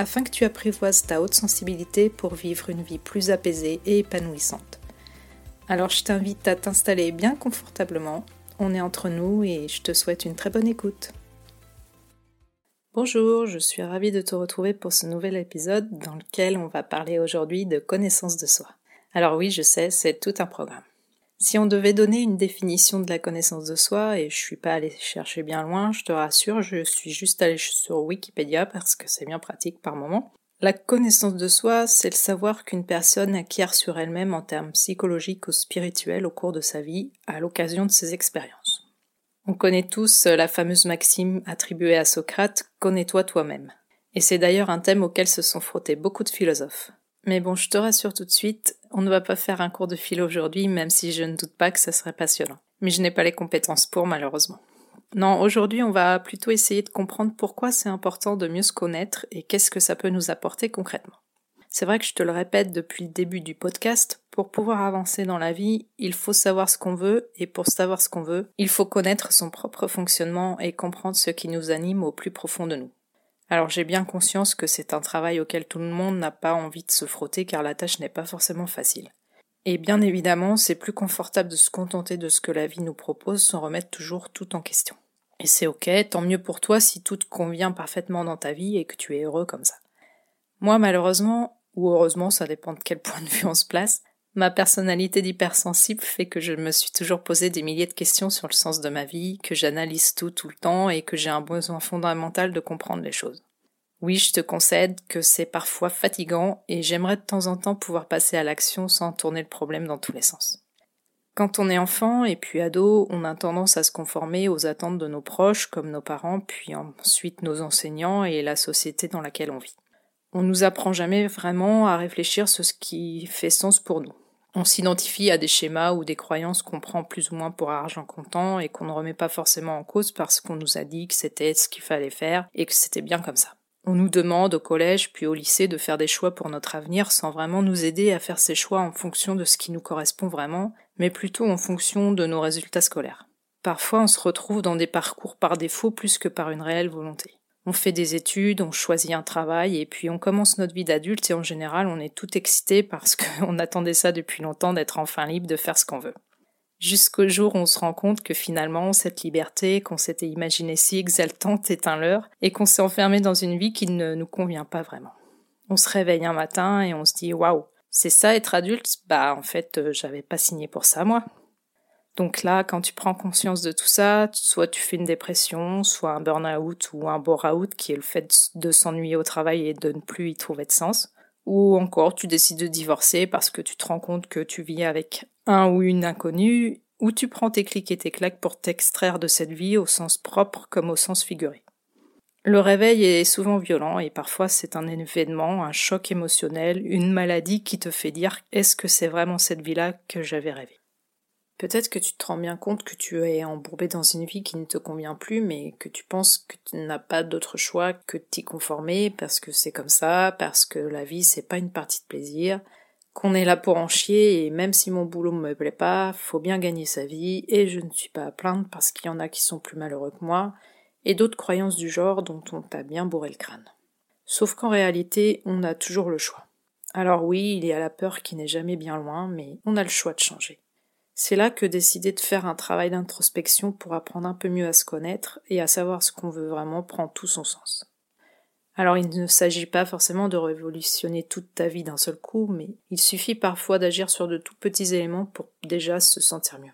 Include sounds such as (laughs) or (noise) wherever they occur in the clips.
afin que tu apprivoises ta haute sensibilité pour vivre une vie plus apaisée et épanouissante. Alors je t'invite à t'installer bien confortablement, on est entre nous et je te souhaite une très bonne écoute. Bonjour, je suis ravie de te retrouver pour ce nouvel épisode dans lequel on va parler aujourd'hui de connaissance de soi. Alors oui, je sais, c'est tout un programme. Si on devait donner une définition de la connaissance de soi, et je suis pas allée chercher bien loin, je te rassure, je suis juste allée sur Wikipédia parce que c'est bien pratique par moment. La connaissance de soi, c'est le savoir qu'une personne acquiert sur elle-même en termes psychologiques ou spirituels au cours de sa vie, à l'occasion de ses expériences. On connaît tous la fameuse maxime attribuée à Socrate, connais-toi toi-même. Et c'est d'ailleurs un thème auquel se sont frottés beaucoup de philosophes. Mais bon, je te rassure tout de suite, on ne va pas faire un cours de philo aujourd'hui, même si je ne doute pas que ça serait passionnant. Mais je n'ai pas les compétences pour, malheureusement. Non, aujourd'hui, on va plutôt essayer de comprendre pourquoi c'est important de mieux se connaître et qu'est-ce que ça peut nous apporter concrètement. C'est vrai que je te le répète depuis le début du podcast, pour pouvoir avancer dans la vie, il faut savoir ce qu'on veut, et pour savoir ce qu'on veut, il faut connaître son propre fonctionnement et comprendre ce qui nous anime au plus profond de nous. Alors j'ai bien conscience que c'est un travail auquel tout le monde n'a pas envie de se frotter car la tâche n'est pas forcément facile. Et bien évidemment, c'est plus confortable de se contenter de ce que la vie nous propose sans remettre toujours tout en question. Et c'est ok, tant mieux pour toi si tout te convient parfaitement dans ta vie et que tu es heureux comme ça. Moi malheureusement, ou heureusement, ça dépend de quel (laughs) point de vue on se place, Ma personnalité d'hypersensible fait que je me suis toujours posé des milliers de questions sur le sens de ma vie, que j'analyse tout tout le temps et que j'ai un besoin fondamental de comprendre les choses. Oui, je te concède que c'est parfois fatigant et j'aimerais de temps en temps pouvoir passer à l'action sans tourner le problème dans tous les sens. Quand on est enfant et puis ado, on a tendance à se conformer aux attentes de nos proches comme nos parents, puis ensuite nos enseignants et la société dans laquelle on vit. On nous apprend jamais vraiment à réfléchir sur ce qui fait sens pour nous. On s'identifie à des schémas ou des croyances qu'on prend plus ou moins pour argent comptant et qu'on ne remet pas forcément en cause parce qu'on nous a dit que c'était ce qu'il fallait faire et que c'était bien comme ça. On nous demande au collège puis au lycée de faire des choix pour notre avenir sans vraiment nous aider à faire ces choix en fonction de ce qui nous correspond vraiment, mais plutôt en fonction de nos résultats scolaires. Parfois on se retrouve dans des parcours par défaut plus que par une réelle volonté. On fait des études, on choisit un travail et puis on commence notre vie d'adulte et en général on est tout excité parce qu'on (laughs) attendait ça depuis longtemps d'être enfin libre de faire ce qu'on veut. Jusqu'au jour où on se rend compte que finalement cette liberté qu'on s'était imaginée si exaltante est un leurre et qu'on s'est enfermé dans une vie qui ne nous convient pas vraiment. On se réveille un matin et on se dit waouh, c'est ça être adulte? Bah en fait euh, j'avais pas signé pour ça moi. Donc là, quand tu prends conscience de tout ça, soit tu fais une dépression, soit un burn-out ou un bore-out qui est le fait de s'ennuyer au travail et de ne plus y trouver de sens. Ou encore, tu décides de divorcer parce que tu te rends compte que tu vis avec un ou une inconnue, ou tu prends tes clics et tes claques pour t'extraire de cette vie au sens propre comme au sens figuré. Le réveil est souvent violent et parfois c'est un événement, un choc émotionnel, une maladie qui te fait dire est-ce que c'est vraiment cette vie-là que j'avais rêvé? Peut-être que tu te rends bien compte que tu es embourbé dans une vie qui ne te convient plus, mais que tu penses que tu n'as pas d'autre choix que de t'y conformer parce que c'est comme ça, parce que la vie c'est pas une partie de plaisir, qu'on est là pour en chier et même si mon boulot me plaît pas, faut bien gagner sa vie et je ne suis pas à plaindre parce qu'il y en a qui sont plus malheureux que moi et d'autres croyances du genre dont on t'a bien bourré le crâne. Sauf qu'en réalité, on a toujours le choix. Alors oui, il y a la peur qui n'est jamais bien loin, mais on a le choix de changer. C'est là que décider de faire un travail d'introspection pour apprendre un peu mieux à se connaître et à savoir ce qu'on veut vraiment prend tout son sens. Alors il ne s'agit pas forcément de révolutionner toute ta vie d'un seul coup, mais il suffit parfois d'agir sur de tout petits éléments pour déjà se sentir mieux.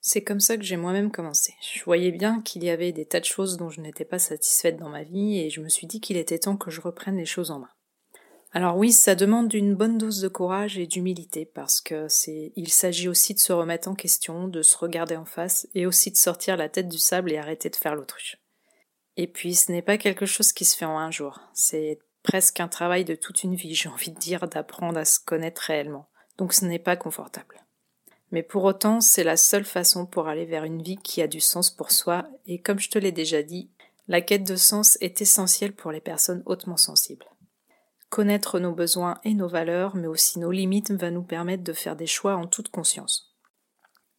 C'est comme ça que j'ai moi-même commencé. Je voyais bien qu'il y avait des tas de choses dont je n'étais pas satisfaite dans ma vie et je me suis dit qu'il était temps que je reprenne les choses en main. Alors oui, ça demande une bonne dose de courage et d'humilité parce que c'est, il s'agit aussi de se remettre en question, de se regarder en face et aussi de sortir la tête du sable et arrêter de faire l'autruche. Et puis ce n'est pas quelque chose qui se fait en un jour. C'est presque un travail de toute une vie, j'ai envie de dire, d'apprendre à se connaître réellement. Donc ce n'est pas confortable. Mais pour autant, c'est la seule façon pour aller vers une vie qui a du sens pour soi, et comme je te l'ai déjà dit, la quête de sens est essentielle pour les personnes hautement sensibles. Connaître nos besoins et nos valeurs, mais aussi nos limites, va nous permettre de faire des choix en toute conscience.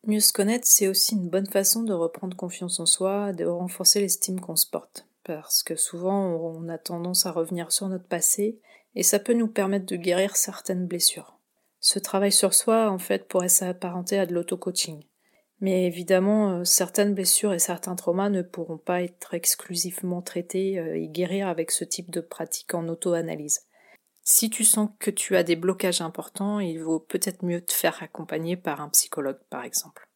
Mieux se connaître, c'est aussi une bonne façon de reprendre confiance en soi, de renforcer l'estime qu'on se porte parce que souvent on a tendance à revenir sur notre passé, et ça peut nous permettre de guérir certaines blessures. Ce travail sur soi, en fait, pourrait s'apparenter à de l'auto-coaching. Mais évidemment, euh, certaines blessures et certains traumas ne pourront pas être exclusivement traités euh, et guérir avec ce type de pratique en auto-analyse. Si tu sens que tu as des blocages importants, il vaut peut-être mieux te faire accompagner par un psychologue, par exemple.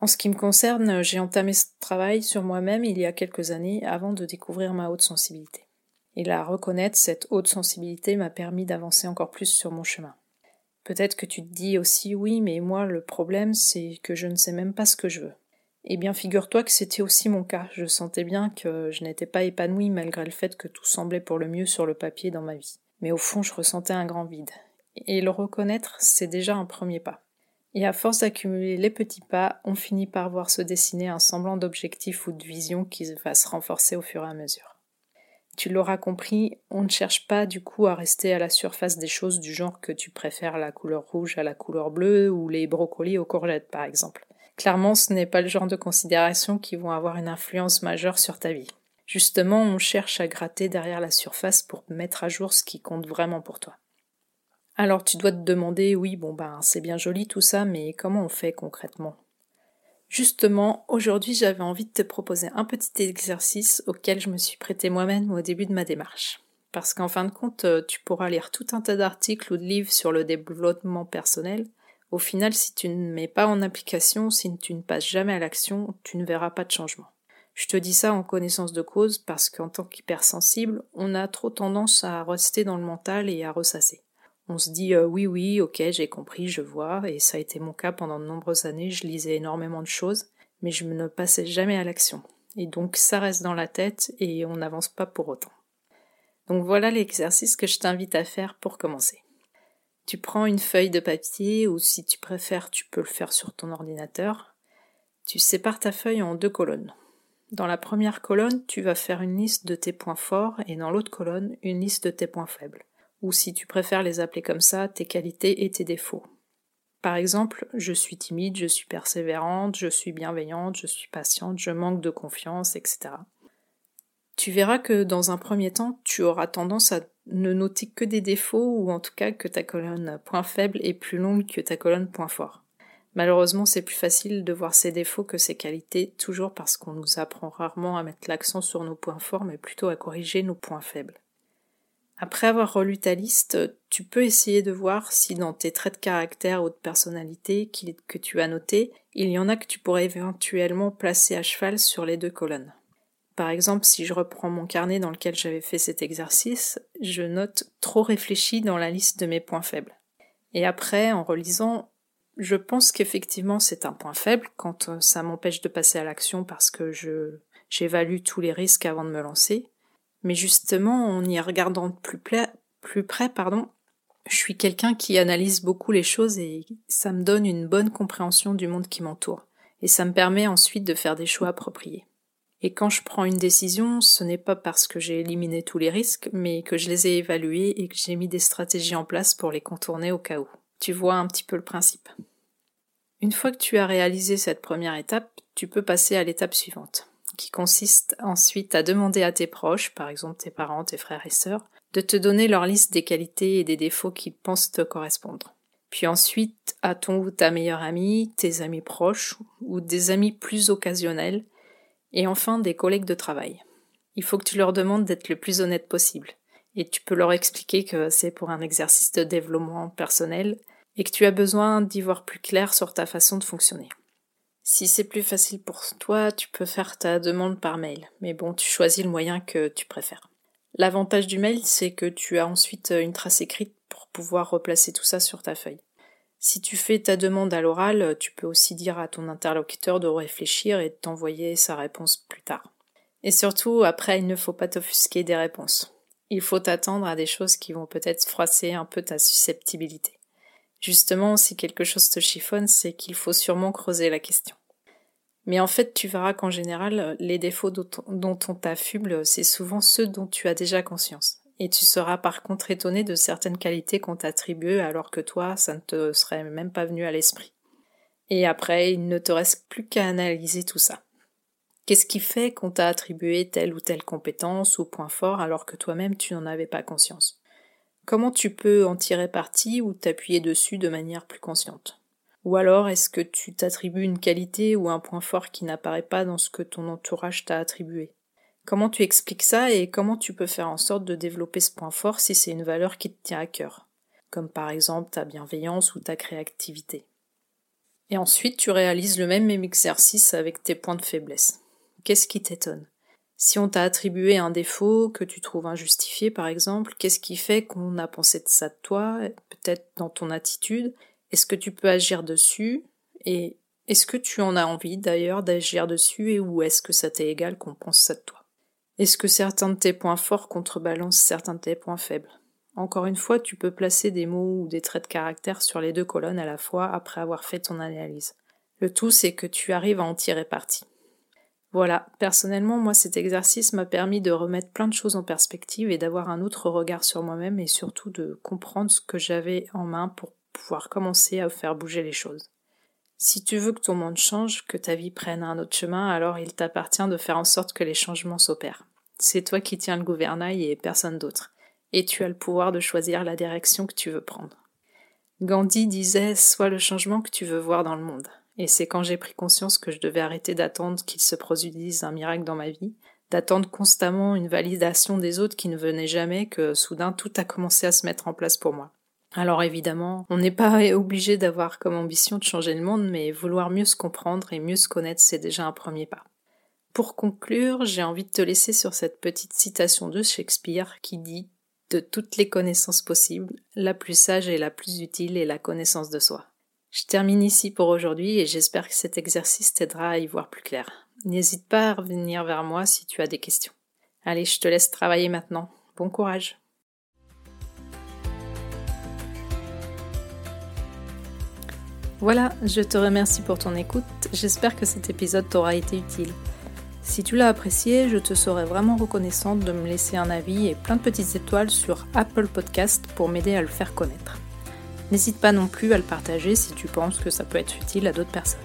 En ce qui me concerne, j'ai entamé ce travail sur moi-même il y a quelques années avant de découvrir ma haute sensibilité. Et la reconnaître, cette haute sensibilité m'a permis d'avancer encore plus sur mon chemin. Peut-être que tu te dis aussi oui, mais moi le problème c'est que je ne sais même pas ce que je veux. Eh bien figure-toi que c'était aussi mon cas, je sentais bien que je n'étais pas épanouie malgré le fait que tout semblait pour le mieux sur le papier dans ma vie. Mais au fond je ressentais un grand vide. Et le reconnaître, c'est déjà un premier pas. Et à force d'accumuler les petits pas, on finit par voir se dessiner un semblant d'objectif ou de vision qui va se renforcer au fur et à mesure. Tu l'auras compris, on ne cherche pas du coup à rester à la surface des choses du genre que tu préfères la couleur rouge à la couleur bleue ou les brocolis aux courgettes par exemple. Clairement, ce n'est pas le genre de considérations qui vont avoir une influence majeure sur ta vie. Justement, on cherche à gratter derrière la surface pour mettre à jour ce qui compte vraiment pour toi. Alors tu dois te demander, oui, bon ben c'est bien joli tout ça, mais comment on fait concrètement? Justement, aujourd'hui j'avais envie de te proposer un petit exercice auquel je me suis prêté moi-même au début de ma démarche. Parce qu'en fin de compte, euh, tu pourras lire tout un tas d'articles ou de livres sur le développement personnel. Au final, si tu ne mets pas en application, si tu ne passes jamais à l'action, tu ne verras pas de changement. Je te dis ça en connaissance de cause parce qu'en tant qu'hypersensible, on a trop tendance à rester dans le mental et à ressasser on se dit euh, oui, oui, ok, j'ai compris, je vois, et ça a été mon cas pendant de nombreuses années, je lisais énormément de choses, mais je ne passais jamais à l'action. Et donc ça reste dans la tête et on n'avance pas pour autant. Donc voilà l'exercice que je t'invite à faire pour commencer. Tu prends une feuille de papier ou si tu préfères tu peux le faire sur ton ordinateur. Tu sépares ta feuille en deux colonnes. Dans la première colonne, tu vas faire une liste de tes points forts et dans l'autre colonne, une liste de tes points faibles ou si tu préfères les appeler comme ça, tes qualités et tes défauts. Par exemple, je suis timide, je suis persévérante, je suis bienveillante, je suis patiente, je manque de confiance, etc. Tu verras que dans un premier temps, tu auras tendance à ne noter que des défauts ou en tout cas que ta colonne point faible est plus longue que ta colonne point fort. Malheureusement, c'est plus facile de voir ses défauts que ses qualités, toujours parce qu'on nous apprend rarement à mettre l'accent sur nos points forts, mais plutôt à corriger nos points faibles. Après avoir relu ta liste, tu peux essayer de voir si dans tes traits de caractère ou de personnalité que tu as notés, il y en a que tu pourrais éventuellement placer à cheval sur les deux colonnes. Par exemple, si je reprends mon carnet dans lequel j'avais fait cet exercice, je note trop réfléchi dans la liste de mes points faibles. Et après, en relisant, je pense qu'effectivement c'est un point faible quand euh, ça m'empêche de passer à l'action parce que je j'évalue tous les risques avant de me lancer. Mais justement, en y regardant plus, plus près, pardon, je suis quelqu'un qui analyse beaucoup les choses et ça me donne une bonne compréhension du monde qui m'entoure. Et ça me permet ensuite de faire des choix appropriés. Et quand je prends une décision, ce n'est pas parce que j'ai éliminé tous les risques, mais que je les ai évalués et que j'ai mis des stratégies en place pour les contourner au cas où. Tu vois un petit peu le principe? Une fois que tu as réalisé cette première étape, tu peux passer à l'étape suivante qui consiste ensuite à demander à tes proches, par exemple tes parents, tes frères et sœurs, de te donner leur liste des qualités et des défauts qu'ils pensent te correspondre. Puis ensuite à ton ou ta meilleure amie, tes amis proches ou des amis plus occasionnels, et enfin des collègues de travail. Il faut que tu leur demandes d'être le plus honnête possible, et tu peux leur expliquer que c'est pour un exercice de développement personnel et que tu as besoin d'y voir plus clair sur ta façon de fonctionner. Si c'est plus facile pour toi, tu peux faire ta demande par mail, mais bon, tu choisis le moyen que tu préfères. L'avantage du mail, c'est que tu as ensuite une trace écrite pour pouvoir replacer tout ça sur ta feuille. Si tu fais ta demande à l'oral, tu peux aussi dire à ton interlocuteur de réfléchir et de t'envoyer sa réponse plus tard. Et surtout, après, il ne faut pas t'offusquer des réponses. il faut t'attendre à des choses qui vont peut-être froisser un peu ta susceptibilité. Justement, si quelque chose te chiffonne, c'est qu'il faut sûrement creuser la question. Mais en fait, tu verras qu'en général, les défauts dont on t'affuble, c'est souvent ceux dont tu as déjà conscience. Et tu seras par contre étonné de certaines qualités qu'on t'attribue alors que toi, ça ne te serait même pas venu à l'esprit. Et après, il ne te reste plus qu'à analyser tout ça. Qu'est-ce qui fait qu'on t'a attribué telle ou telle compétence ou point fort alors que toi-même tu n'en avais pas conscience? Comment tu peux en tirer parti ou t'appuyer dessus de manière plus consciente? Ou alors est-ce que tu t'attribues une qualité ou un point fort qui n'apparaît pas dans ce que ton entourage t'a attribué? Comment tu expliques ça et comment tu peux faire en sorte de développer ce point fort si c'est une valeur qui te tient à cœur? Comme par exemple ta bienveillance ou ta créativité. Et ensuite tu réalises le même exercice avec tes points de faiblesse. Qu'est-ce qui t'étonne? Si on t'a attribué un défaut que tu trouves injustifié, par exemple, qu'est-ce qui fait qu'on a pensé de ça de toi, peut-être dans ton attitude? Est-ce que tu peux agir dessus? Et est-ce que tu en as envie d'ailleurs d'agir dessus et ou est-ce que ça t'est égal qu'on pense ça de toi? Est-ce que certains de tes points forts contrebalancent certains de tes points faibles? Encore une fois, tu peux placer des mots ou des traits de caractère sur les deux colonnes à la fois après avoir fait ton analyse. Le tout, c'est que tu arrives à en tirer parti. Voilà, personnellement, moi cet exercice m'a permis de remettre plein de choses en perspective et d'avoir un autre regard sur moi-même et surtout de comprendre ce que j'avais en main pour pouvoir commencer à faire bouger les choses. Si tu veux que ton monde change, que ta vie prenne un autre chemin, alors il t'appartient de faire en sorte que les changements s'opèrent. C'est toi qui tiens le gouvernail et personne d'autre. Et tu as le pouvoir de choisir la direction que tu veux prendre. Gandhi disait Sois le changement que tu veux voir dans le monde. Et c'est quand j'ai pris conscience que je devais arrêter d'attendre qu'il se produise un miracle dans ma vie, d'attendre constamment une validation des autres qui ne venait jamais, que soudain tout a commencé à se mettre en place pour moi. Alors évidemment, on n'est pas (laughs) obligé d'avoir comme ambition de changer le monde, mais vouloir mieux se comprendre et mieux se connaître, c'est déjà un premier pas. Pour conclure, j'ai envie de te laisser sur cette petite citation de Shakespeare qui dit De toutes les connaissances possibles, la plus sage et la plus utile est la connaissance de soi. Je termine ici pour aujourd'hui et j'espère que cet exercice t'aidera à y voir plus clair. N'hésite pas à revenir vers moi si tu as des questions. Allez, je te laisse travailler maintenant. Bon courage. Voilà, je te remercie pour ton écoute. J'espère que cet épisode t'aura été utile. Si tu l'as apprécié, je te serais vraiment reconnaissante de me laisser un avis et plein de petites étoiles sur Apple Podcast pour m'aider à le faire connaître. N'hésite pas non plus à le partager si tu penses que ça peut être utile à d'autres personnes.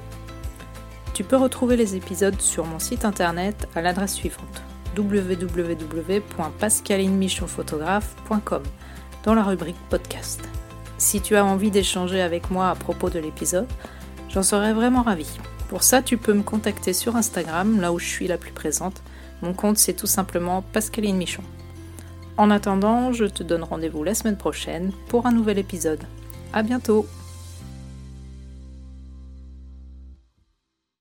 Tu peux retrouver les épisodes sur mon site internet à l'adresse suivante www.pascalinemichonphotographe.com dans la rubrique podcast. Si tu as envie d'échanger avec moi à propos de l'épisode, j'en serais vraiment ravie. Pour ça, tu peux me contacter sur Instagram, là où je suis la plus présente. Mon compte, c'est tout simplement Pascaline Michon. En attendant, je te donne rendez-vous la semaine prochaine pour un nouvel épisode. À bientôt